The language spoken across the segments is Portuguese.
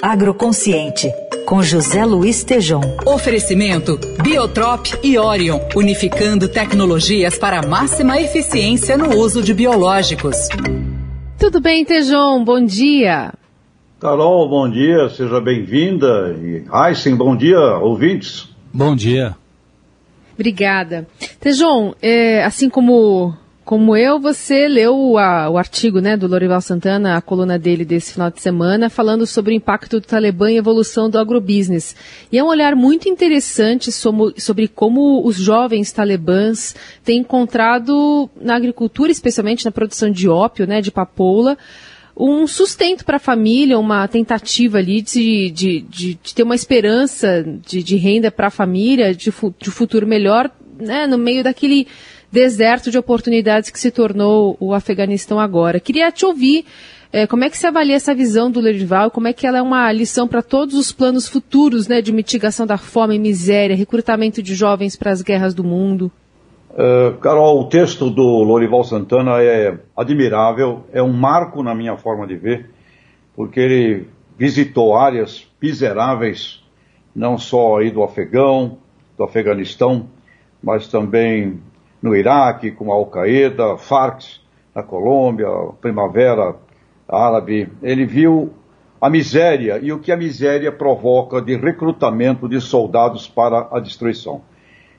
Agroconsciente, com José Luiz Tejom. Oferecimento Biotrop e Orion, unificando tecnologias para máxima eficiência no uso de biológicos. Tudo bem, Tejom? Bom dia. Carol, bom dia, seja bem-vinda. E Aysen, bom dia, ouvintes. Bom dia. Obrigada. Tejon, é, assim como como eu, você leu a, o artigo né, do Lorival Santana, a coluna dele desse final de semana, falando sobre o impacto do Talibã e a evolução do agrobusiness. E é um olhar muito interessante sobre, sobre como os jovens talibãs têm encontrado na agricultura, especialmente na produção de ópio, né, de papoula, um sustento para a família, uma tentativa ali de, de, de, de ter uma esperança de, de renda para a família, de, de futuro melhor, né, no meio daquele deserto de oportunidades que se tornou o Afeganistão agora. Queria te ouvir é, como é que se avalia essa visão do Lerival, como é que ela é uma lição para todos os planos futuros né, de mitigação da fome e miséria, recrutamento de jovens para as guerras do mundo? Uh, Carol, o texto do Lorival Santana é admirável, é um marco na minha forma de ver, porque ele visitou áreas miseráveis, não só aí do Afegão, do Afeganistão, mas também no Iraque, com a Al-Qaeda, Farc na Colômbia, Primavera Árabe. Ele viu a miséria e o que a miséria provoca de recrutamento de soldados para a destruição.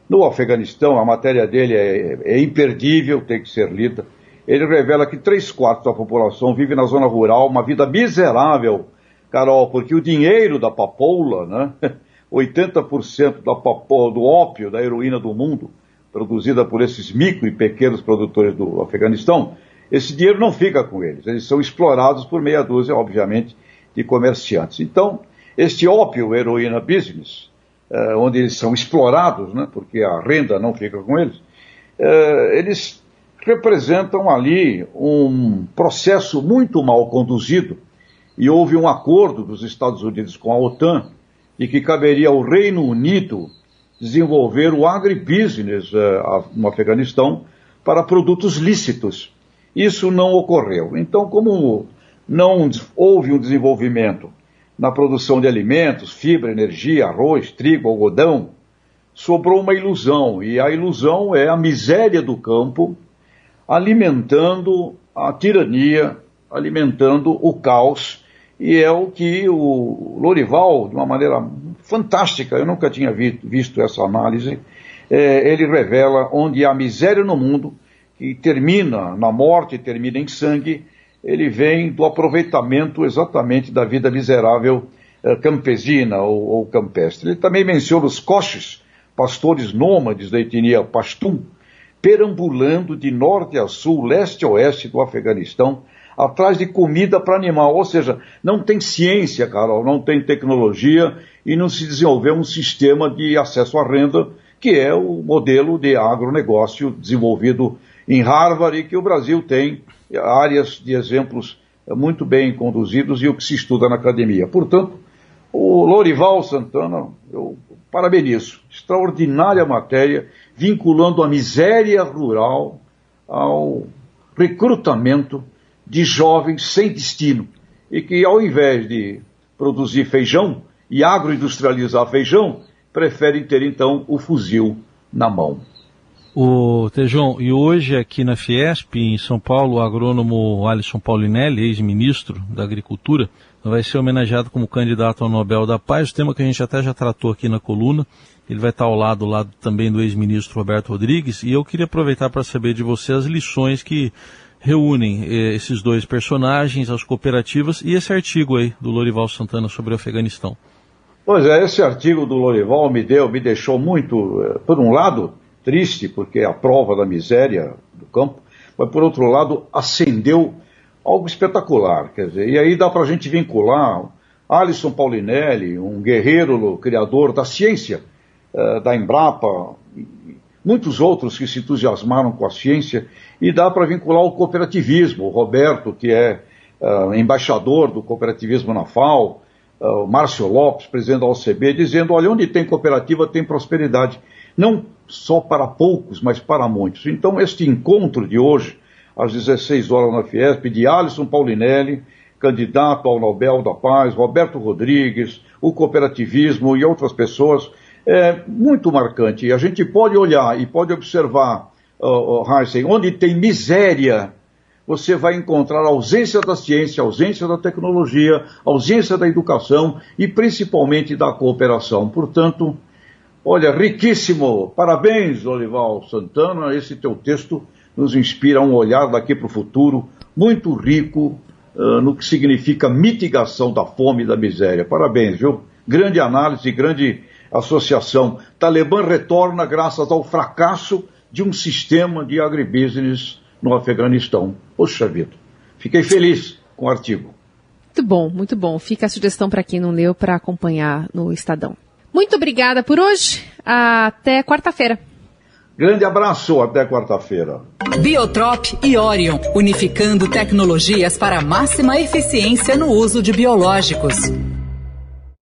No Afeganistão, a matéria dele é, é imperdível, tem que ser lida. Ele revela que três quartos da população vive na zona rural, uma vida miserável, Carol, porque o dinheiro da papoula, né, 80% da papoula, do ópio, da heroína do mundo, produzida por esses micro e pequenos produtores do Afeganistão, esse dinheiro não fica com eles. Eles são explorados por meia dúzia, obviamente, de comerciantes. Então, este ópio heroína business, eh, onde eles são explorados, né, porque a renda não fica com eles, eh, eles representam ali um processo muito mal conduzido e houve um acordo dos Estados Unidos com a OTAN de que caberia ao Reino Unido desenvolver o agribusiness uh, no Afeganistão para produtos lícitos. Isso não ocorreu. Então, como não houve um desenvolvimento na produção de alimentos, fibra, energia, arroz, trigo, algodão, sobrou uma ilusão, e a ilusão é a miséria do campo alimentando a tirania, alimentando o caos, e é o que o Lorival, de uma maneira fantástica, eu nunca tinha vi, visto essa análise, é, ele revela onde há miséria no mundo, que termina na morte, termina em sangue, ele vem do aproveitamento exatamente da vida miserável eh, campesina ou, ou, campestre. Ele também menciona os coches, pastores nômades da etnia Pashtun, perambulando de norte a sul, leste a oeste do Afeganistão, atrás de comida para animal. Ou seja, não tem ciência, Carol, não tem tecnologia e não se desenvolveu um sistema de acesso à renda, que é o modelo de agronegócio desenvolvido em Harvard e que o Brasil tem áreas de exemplos muito bem conduzidos e o que se estuda na academia. Portanto, o Lorival Santana, eu parabenizo, extraordinária matéria, vinculando a miséria rural ao recrutamento de jovens sem destino e que ao invés de produzir feijão e agroindustrializar feijão, preferem ter então o fuzil na mão. O Tejão, e hoje aqui na Fiesp, em São Paulo, o agrônomo Alisson Paulinelli, ex-ministro da Agricultura, vai ser homenageado como candidato ao Nobel da Paz, tema que a gente até já tratou aqui na coluna. Ele vai estar ao lado, ao lado também do ex-ministro Roberto Rodrigues, e eu queria aproveitar para saber de você as lições que reúnem eh, esses dois personagens, as cooperativas e esse artigo aí do Lorival Santana sobre o Afeganistão. Pois é, esse artigo do Lorival me deu, me deixou muito, eh, por um lado, triste, porque é a prova da miséria do campo, mas por outro lado, acendeu algo espetacular. Quer dizer, e aí dá para a gente vincular Alisson Paulinelli, um guerreiro criador da ciência, uh, da Embrapa, muitos outros que se entusiasmaram com a ciência, e dá para vincular o cooperativismo. O Roberto, que é uh, embaixador do cooperativismo na FAO, uh, o Márcio Lopes, presidente da OCB, dizendo: olha, onde tem cooperativa tem prosperidade não só para poucos, mas para muitos. Então, este encontro de hoje, às 16 horas na Fiesp, de Alisson Paulinelli, candidato ao Nobel da Paz, Roberto Rodrigues, o cooperativismo e outras pessoas, é muito marcante. A gente pode olhar e pode observar, uh, onde tem miséria, você vai encontrar ausência da ciência, ausência da tecnologia, ausência da educação e principalmente da cooperação. Portanto, olha, riquíssimo. Parabéns, Olival Santana. Esse teu texto nos inspira um olhar daqui para o futuro muito rico uh, no que significa mitigação da fome e da miséria. Parabéns, viu? Grande análise, grande associação. Talibã retorna graças ao fracasso de um sistema de agribusiness no Afeganistão. Poxa vida, fiquei feliz com o artigo. Muito bom, muito bom. Fica a sugestão para quem não leu para acompanhar no Estadão. Muito obrigada por hoje. Até quarta-feira. Grande abraço, até quarta-feira. Biotrop e Orion, unificando tecnologias para máxima eficiência no uso de biológicos.